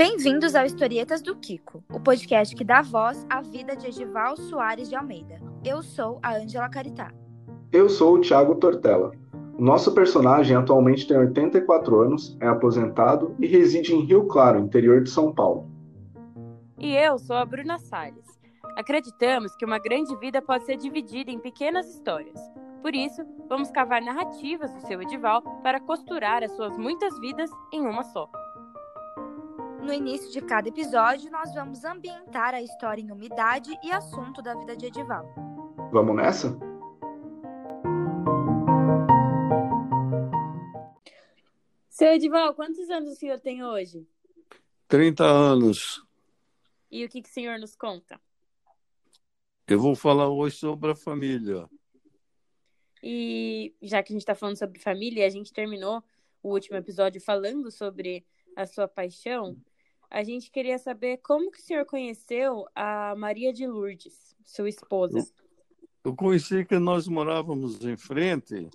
Bem-vindos ao Historietas do Kiko, o podcast que dá voz à vida de Edival Soares de Almeida. Eu sou a Ângela Caritá. Eu sou o Thiago Tortella. O nosso personagem atualmente tem 84 anos, é aposentado e reside em Rio Claro, interior de São Paulo. E eu sou a Bruna Salles. Acreditamos que uma grande vida pode ser dividida em pequenas histórias. Por isso, vamos cavar narrativas do seu Edival para costurar as suas muitas vidas em uma só. No início de cada episódio, nós vamos ambientar a história em umidade e assunto da vida de Edival. Vamos nessa? Seu Edival, quantos anos o senhor tem hoje? 30 anos. E o que, que o senhor nos conta? Eu vou falar hoje sobre a família. E já que a gente está falando sobre família, a gente terminou o último episódio falando sobre a sua paixão. A gente queria saber como que o senhor conheceu a Maria de Lourdes, sua esposa. Eu conheci que nós morávamos em frente,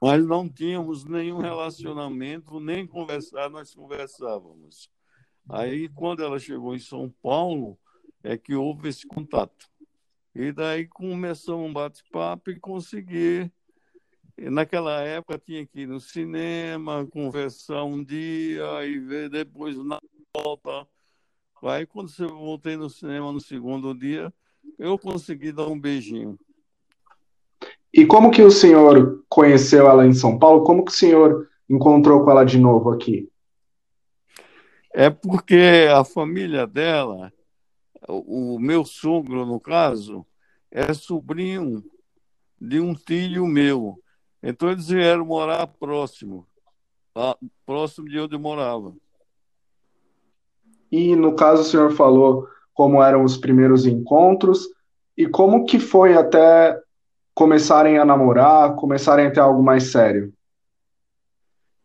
mas não tínhamos nenhum relacionamento, nem conversar, nós conversávamos. Aí, quando ela chegou em São Paulo, é que houve esse contato. E daí começamos um bate-papo e consegui. Naquela época tinha que ir no cinema, conversar um dia e ver depois na volta. Aí, quando eu voltei no cinema no segundo dia, eu consegui dar um beijinho. E como que o senhor conheceu ela em São Paulo? Como que o senhor encontrou com ela de novo aqui? É porque a família dela, o meu sogro, no caso, é sobrinho de um tio meu. Então eles vieram morar próximo, próximo de onde eu morava. E no caso o senhor falou como eram os primeiros encontros e como que foi até começarem a namorar, começarem a ter algo mais sério.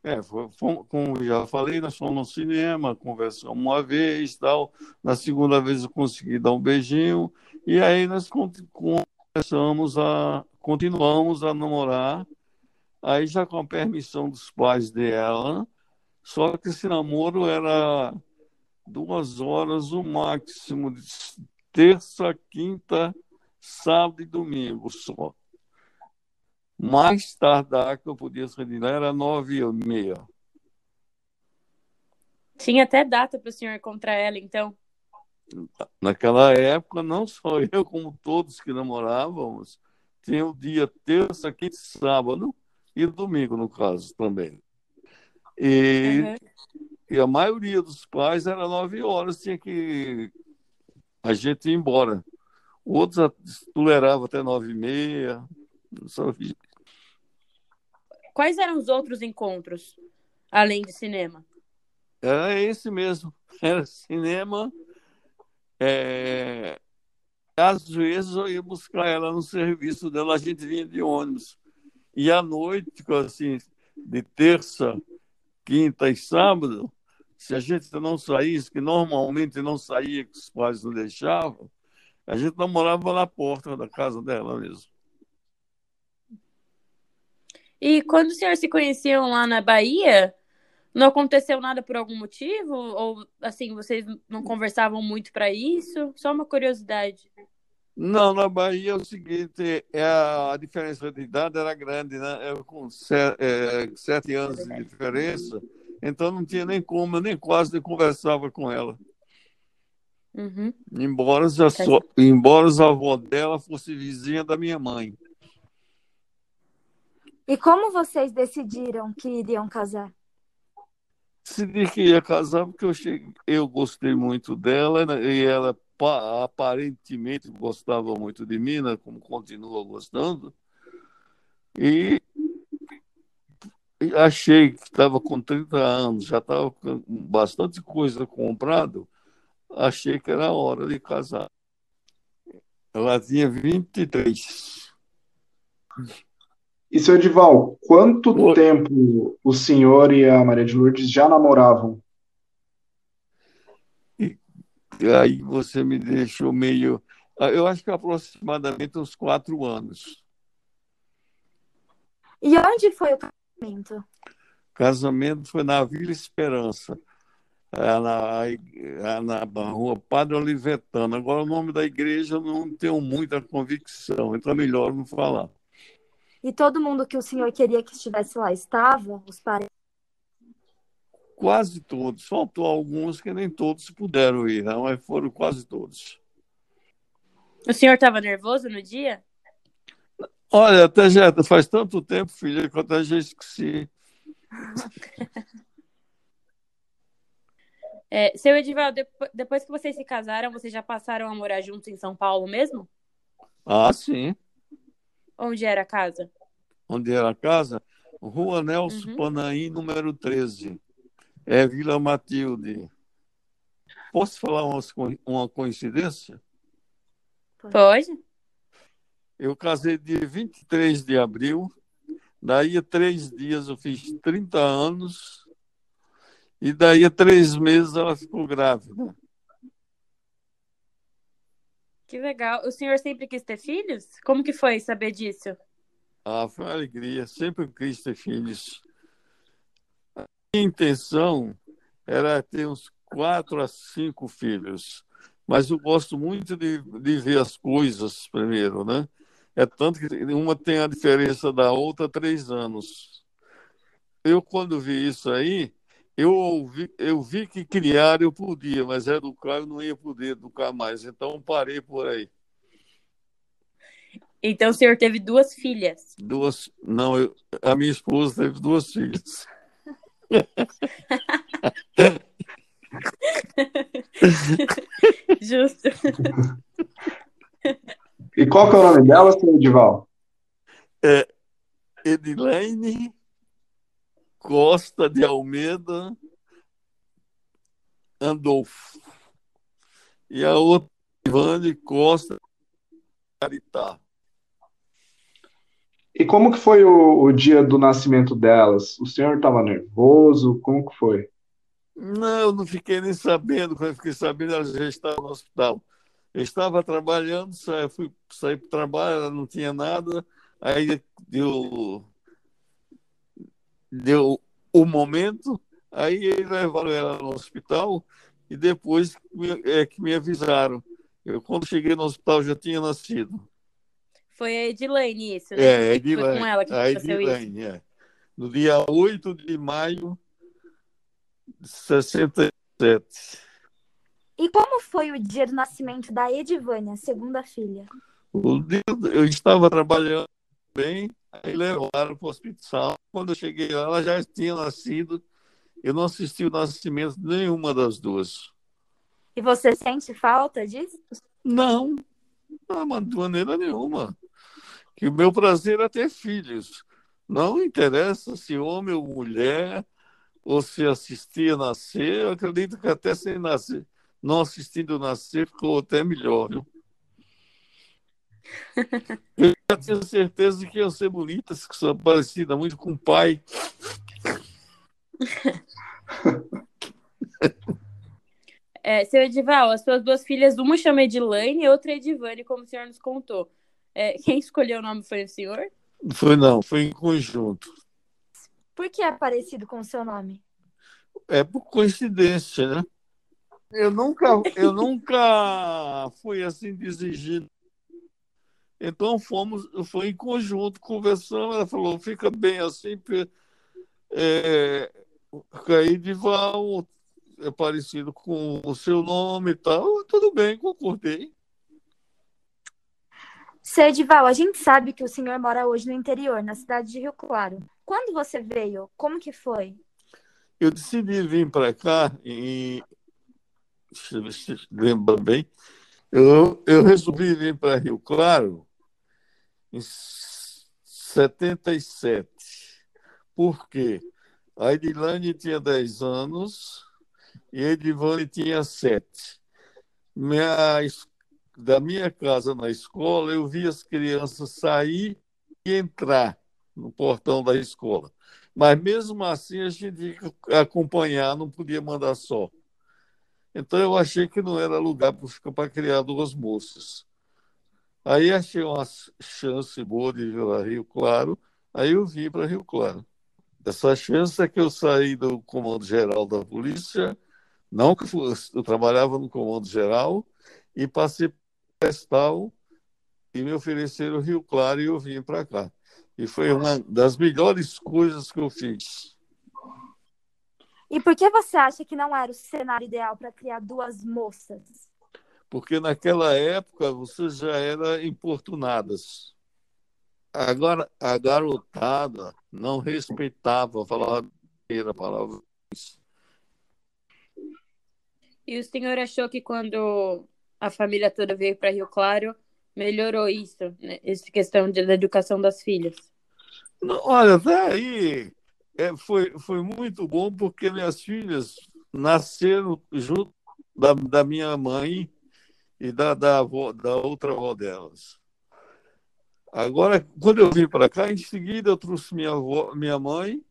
É, foi, foi, como já falei, nós fomos no cinema, conversamos uma vez, tal. Na segunda vez eu consegui dar um beijinho e aí nós começamos a continuamos a namorar. Aí já com a permissão dos pais dela, só que esse namoro era duas horas o máximo, de terça, quinta, sábado e domingo só. Mais tardar que eu podia sair lá era nove e meia. Tinha até data para o senhor encontrar ela, então? Naquela época, não só eu, como todos que namorávamos, tinha o dia terça, quinta, sábado e domingo, no caso, também. E uhum. E a maioria dos pais era nove horas, tinha que a gente ir embora. Outros toleravam até nove e meia. Quais eram os outros encontros, além de cinema? Era esse mesmo. Era cinema. É... Às vezes eu ia buscar ela no serviço dela, a gente vinha de ônibus. E à noite, assim, de terça, quinta e sábado, se a gente não saísse, que normalmente não saía, que os pais não deixavam, a gente não morava na porta da casa dela mesmo. E quando os senhores se conheciam lá na Bahia, não aconteceu nada por algum motivo? Ou, assim, vocês não conversavam muito para isso? Só uma curiosidade. Não, na Bahia é o seguinte, é a, a diferença de idade era grande, né? Eu com sete, é, sete anos de diferença, então não tinha nem como, eu nem quase conversava com ela. Uhum. Embora, a so... embora a avó dela fosse vizinha da minha mãe. E como vocês decidiram que iriam casar? Decidi que ia casar porque eu, cheguei... eu gostei muito dela né? e ela aparentemente gostava muito de mim, né? como continua gostando. E achei que estava com 30 anos, já estava com bastante coisa comprado, achei que era hora de casar. Ela tinha 23. E, seu Edival, quanto tempo o senhor e a Maria de Lourdes já namoravam? E, aí você me deixou meio. Eu acho que aproximadamente uns quatro anos. E onde foi o casamento? Casamento foi na Vila Esperança. é na, é na rua Padre Olivetano. Agora, o nome da igreja eu não tenho muita convicção, então é melhor não falar. E todo mundo que o senhor queria que estivesse lá estava? Os parentes? Quase todos. Faltou alguns que nem todos puderam ir, não, mas foram quase todos. O senhor estava nervoso no dia? Olha, até já faz tanto tempo, filha, que eu até já esqueci. É, seu Edivaldo, depois que vocês se casaram, vocês já passaram a morar juntos em São Paulo mesmo? Ah, sim. Onde era a casa? Onde era a casa? Rua Nelson uhum. Panaim, número 13. É Vila Matilde. Posso falar uma, uma coincidência? Pode. Eu casei dia 23 de abril, daí a três dias eu fiz 30 anos e daí a três meses ela ficou grávida. Que legal. O senhor sempre quis ter filhos? Como que foi saber disso? Ah, foi uma alegria. Sempre quis ter filhos. A minha intenção era ter uns quatro a cinco filhos. Mas eu gosto muito de, de ver as coisas primeiro, né? É tanto que uma tem a diferença da outra três anos. Eu, quando vi isso aí, eu, ouvi, eu vi que criar eu podia, mas educar eu não ia poder educar mais. Então parei por aí. Então o senhor teve duas filhas? Duas. Não, eu, a minha esposa teve duas filhas. Justo. E qual que é o nome dela, senhor Edival? É Edilene Costa de Almeida Andolfo. E a outra, Ivane Costa Caritá. E como que foi o, o dia do nascimento delas? O senhor estava nervoso? Como que foi? Não, eu não fiquei nem sabendo. Quando eu fiquei sabendo, ela já estava no hospital. Eu estava trabalhando, saí, fui sair para o trabalho, ela não tinha nada. Aí deu deu o momento, aí eles levaram ela no hospital e depois é que me avisaram. Eu, quando cheguei no hospital, já tinha nascido. Foi a Edilene isso, né? É, a. Foi com ela que a Edilene, isso. é. No dia 8 de maio de 67. E como foi o dia do nascimento da Edivânia, segunda filha? Eu estava trabalhando bem, Aí levaram para o hospital. Quando eu cheguei lá, ela já tinha nascido. Eu não assisti o nascimento de nenhuma das duas. E você sente falta disso? Não, não de maneira nenhuma. Que o meu prazer é ter filhos. Não interessa se homem ou mulher, ou se assistir a nascer. Eu acredito que até sem nascer, não assistindo nascer, ficou até melhor. Viu? Eu já tinha certeza que ia ser bonita, que sou parecida muito com o pai. É, seu Edival, as suas duas filhas, uma chama Edilane e outra Edivane, como o senhor nos contou. É, quem escolheu o nome foi o senhor? Foi não, foi em conjunto. Por que é parecido com o seu nome? É por coincidência, né? Eu nunca, eu nunca fui assim de exigir então fomos, foi em conjunto, conversando, ela falou, fica bem assim, é, Val é parecido com o seu nome e tal. Tudo bem, concordei. Seu Edival, a gente sabe que o senhor mora hoje no interior, na cidade de Rio Claro. Quando você veio, como que foi? Eu decidi vir para cá e lembra bem, eu, eu resolvi vir para Rio Claro em 77. Por quê? A Edilane tinha 10 anos e Edivane tinha 7. Minha, da minha casa na escola, eu via as crianças sair e entrar no portão da escola. Mas mesmo assim a gente tinha que acompanhar, não podia mandar só. Então eu achei que não era lugar para criar duas moças. Aí achei uma chance boa de vir para Rio Claro, aí eu vim para Rio Claro. Essa chance é que eu saí do Comando Geral da Polícia Não que eu trabalhava no Comando Geral e passei para e me ofereceram Rio Claro e eu vim para cá. E foi uma das melhores coisas que eu fiz. E por que você acha que não era o cenário ideal para criar duas moças? Porque naquela época você já era importunadas. Agora, a garotada não respeitava falar a palavra. E o senhor achou que quando a família toda veio para Rio Claro, melhorou isso, né? essa questão de, da educação das filhas? Não, olha, até aí é, foi, foi muito bom porque minhas filhas nasceram junto da, da minha mãe e da, da, avó, da outra avó delas. Agora, quando eu vim para cá, em seguida eu trouxe minha, avó, minha mãe.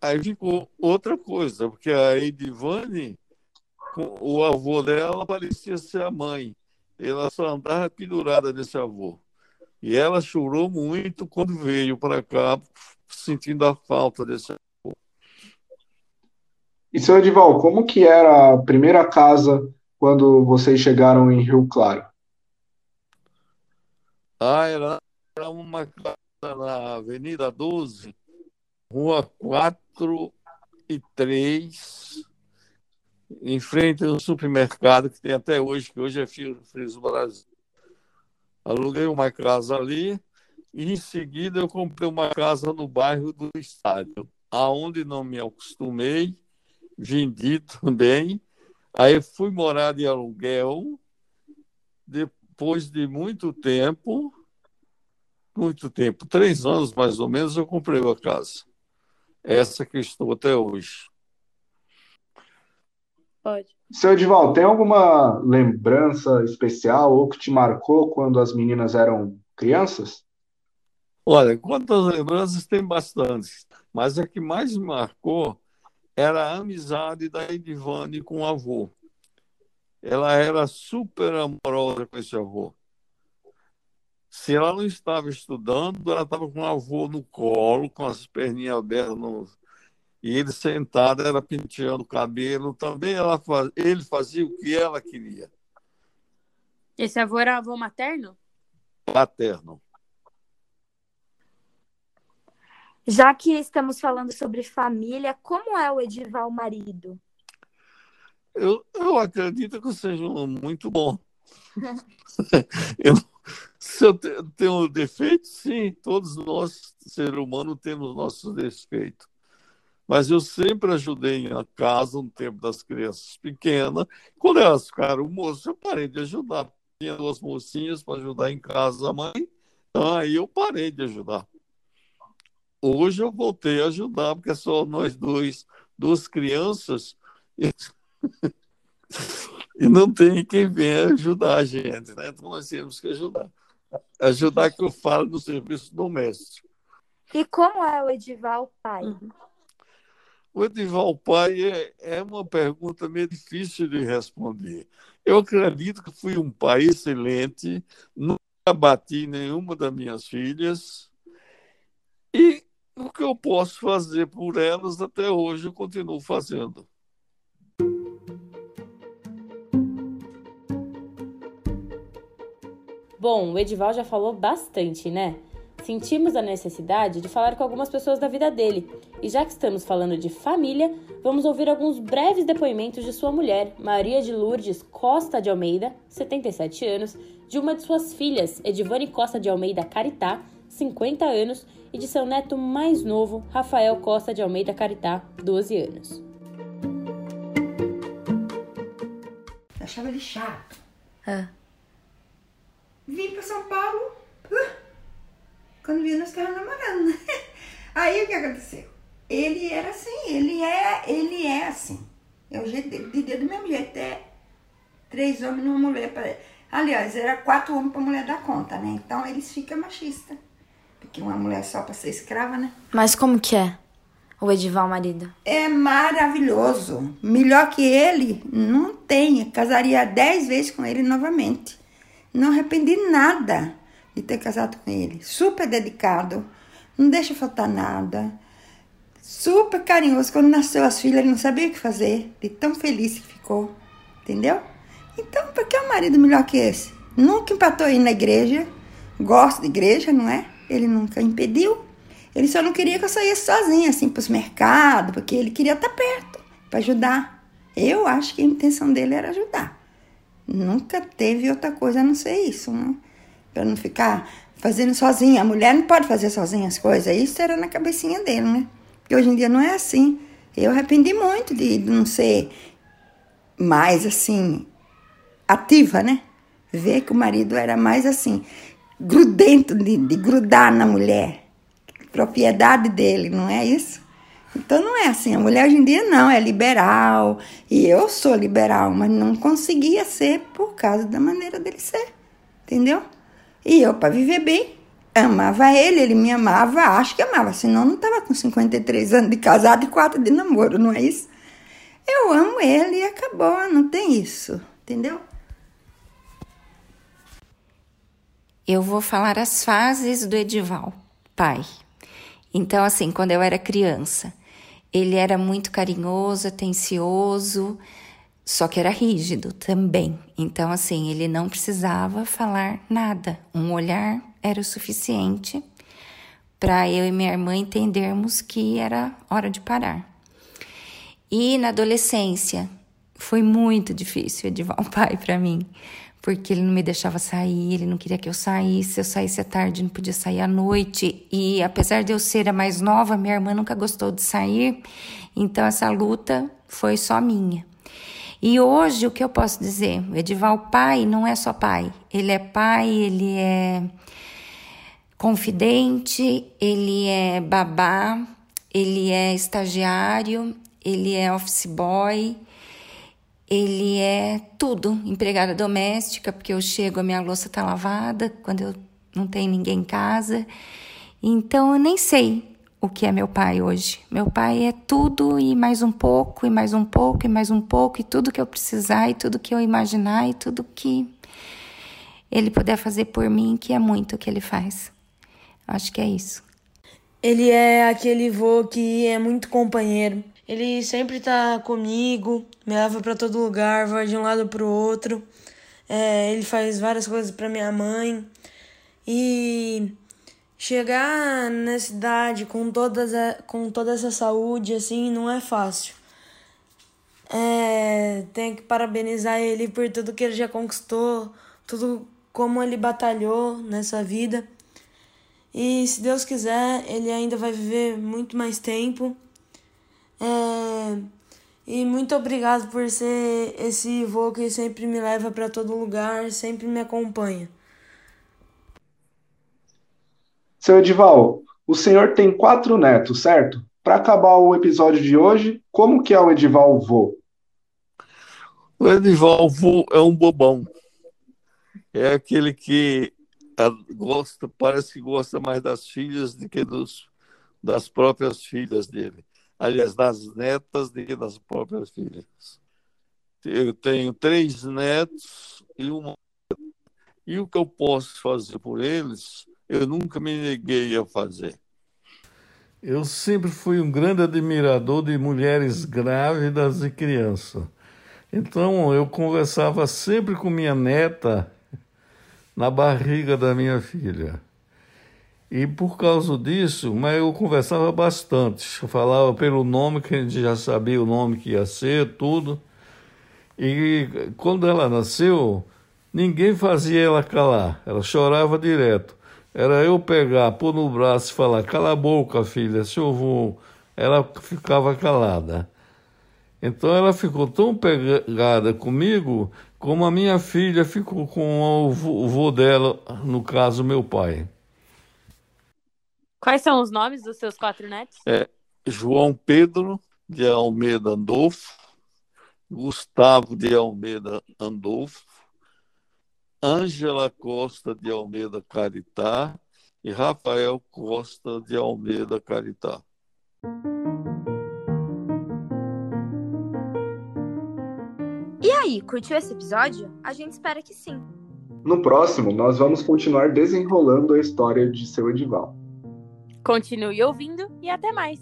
Aí ficou outra coisa, porque a Edivane, o avô dela parecia ser a mãe. Ela só andava pendurada nesse avô. E ela chorou muito quando veio para cá, sentindo a falta desse avô. E, seu Edival, como que era a primeira casa quando vocês chegaram em Rio Claro? Ah, era, era uma casa na Avenida 12, Rua 4 e 3, em frente ao supermercado que tem até hoje, que hoje é Friso Brasil. Aluguei uma casa ali e em seguida eu comprei uma casa no bairro do estádio, aonde não me acostumei, vendi também. Aí fui morar de aluguel, depois de muito tempo, muito tempo, três anos mais ou menos, eu comprei a casa. Essa que estou até hoje. Pode. Seu Edival, tem alguma lembrança especial ou que te marcou quando as meninas eram crianças? Olha, quantas lembranças tem bastante, mas a que mais me marcou era a amizade da Edivane com o avô ela era super amorosa com esse avô. Se ela não estava estudando, ela estava com o avô no colo, com as perninhas abertas, no... e ele sentado, era penteando o cabelo. Também ela faz... ele fazia o que ela queria. Esse avô era avô materno? Paterno. Já que estamos falando sobre família, como é o Edival marido? Eu, eu acredito que seja muito bom. eu, se eu tenho defeitos, sim, todos nós, ser humano, temos nossos defeitos. Mas eu sempre ajudei a casa no tempo das crianças pequenas. Quando elas ficaram moças, eu parei de ajudar. Tinha duas mocinhas para ajudar em casa a mãe, então aí eu parei de ajudar. Hoje eu voltei a ajudar, porque é só nós dois, duas crianças, e não tem quem venha ajudar a gente, né? Então nós temos que ajudar. Ajudar que eu falo no serviço doméstico. E como é o Edival pai? O Edival pai é, é uma pergunta meio difícil de responder. Eu acredito que fui um pai excelente, nunca bati nenhuma das minhas filhas, e o que eu posso fazer por elas até hoje eu continuo fazendo. Bom, o Edival já falou bastante, né? Sentimos a necessidade de falar com algumas pessoas da vida dele. E já que estamos falando de família, vamos ouvir alguns breves depoimentos de sua mulher, Maria de Lourdes Costa de Almeida, 77 anos, de uma de suas filhas, Edivane Costa de Almeida Caritá, 50 anos, e de seu neto mais novo, Rafael Costa de Almeida Caritá, 12 anos. achava ele chato. Ah. Vim para São Paulo. Quando vi, nós estávamos namorando. Aí o que aconteceu? Ele era assim, ele é, ele é assim. É o jeito dele, de do mesmo jeito. É três homens e uma mulher. Pra... Aliás, era quatro homens para mulher dar conta, né? Então eles ficam machistas. Porque uma mulher só para ser escrava, né? Mas como que é o Edival marido? É maravilhoso. Melhor que ele, não tem. casaria dez vezes com ele novamente. Não arrependi nada de ter casado com ele. Super dedicado, não deixa faltar nada. Super carinhoso. Quando nasceu as filhas, ele não sabia o que fazer. De tão feliz que ficou. Entendeu? Então, por que um marido melhor que esse? Nunca empatou aí na igreja. Gosta de igreja, não é? Ele nunca impediu. Ele só não queria que eu saísse sozinha, assim, para os mercados, porque ele queria estar perto, para ajudar. Eu acho que a intenção dele era ajudar. Nunca teve outra coisa a não ser isso, né? Para não ficar fazendo sozinha. A mulher não pode fazer sozinha as coisas. Isso era na cabecinha dele, né? Porque hoje em dia não é assim. Eu arrependi muito de não ser mais assim ativa, né? Ver que o marido era mais assim, grudento de, de grudar na mulher. Propriedade dele, não é isso? Então não é assim. A mulher hoje em dia não, é liberal. E eu sou liberal, mas não conseguia ser por causa da maneira dele ser. Entendeu? E eu, para viver bem, amava ele, ele me amava, acho que amava, senão não estava com 53 anos de casado e 4 de namoro, não é isso? Eu amo ele e acabou, não tem isso, entendeu? Eu vou falar as fases do Edival, pai. Então, assim, quando eu era criança, ele era muito carinhoso, atencioso, só que era rígido também. Então, assim, ele não precisava falar nada. Um olhar era o suficiente para eu e minha irmã entendermos que era hora de parar. E na adolescência foi muito difícil Edivar um pai para mim, porque ele não me deixava sair, ele não queria que eu saísse, eu saísse à tarde, não podia sair à noite. E apesar de eu ser a mais nova, minha irmã nunca gostou de sair, então essa luta foi só minha. E hoje o que eu posso dizer? O Edival pai não é só pai, ele é pai, ele é confidente, ele é babá, ele é estagiário, ele é office boy, ele é tudo, empregada doméstica, porque eu chego, a minha louça tá lavada quando eu não tenho ninguém em casa. Então eu nem sei o que é meu pai hoje. Meu pai é tudo e mais um pouco, e mais um pouco, e mais um pouco, e tudo que eu precisar, e tudo que eu imaginar, e tudo que ele puder fazer por mim, que é muito o que ele faz. Acho que é isso. Ele é aquele vô que é muito companheiro. Ele sempre tá comigo, me leva para todo lugar, vai de um lado pro outro. É, ele faz várias coisas para minha mãe. E chegar na cidade com, todas com toda essa saúde assim não é fácil. É, tenho que parabenizar ele por tudo que ele já conquistou, tudo como ele batalhou nessa vida. E se Deus quiser, ele ainda vai viver muito mais tempo. É, e muito obrigado por ser esse vô que sempre me leva para todo lugar, sempre me acompanha. Seu Edival, o senhor tem quatro netos, certo? Para acabar o episódio de hoje, como que é o Edival vô? O Edival vô é um bobão. É aquele que gosta, parece que gosta mais das filhas do que dos, das próprias filhas dele. Aliás, das netas do que das próprias filhas. Eu tenho três netos e uma. E o que eu posso fazer por eles eu nunca me neguei a fazer. Eu sempre fui um grande admirador de mulheres grávidas e crianças. Então eu conversava sempre com minha neta na barriga da minha filha. E por causa disso, mas eu conversava bastante. Eu falava pelo nome, que a gente já sabia o nome que ia ser, tudo. E quando ela nasceu, ninguém fazia ela calar, ela chorava direto. Era eu pegar, pôr no braço e falar: cala a boca, filha, se eu vou. Ela ficava calada. Então ela ficou tão pegada comigo como a minha filha ficou com o vô dela, no caso, meu pai. Quais são os nomes dos seus quatro netos? É João Pedro de Almeida Andolfo, Gustavo de Almeida Andolfo, Ângela Costa de Almeida Caritá e Rafael Costa de Almeida Caritá. E aí, curtiu esse episódio? A gente espera que sim. No próximo, nós vamos continuar desenrolando a história de seu Edival. Continue ouvindo e até mais!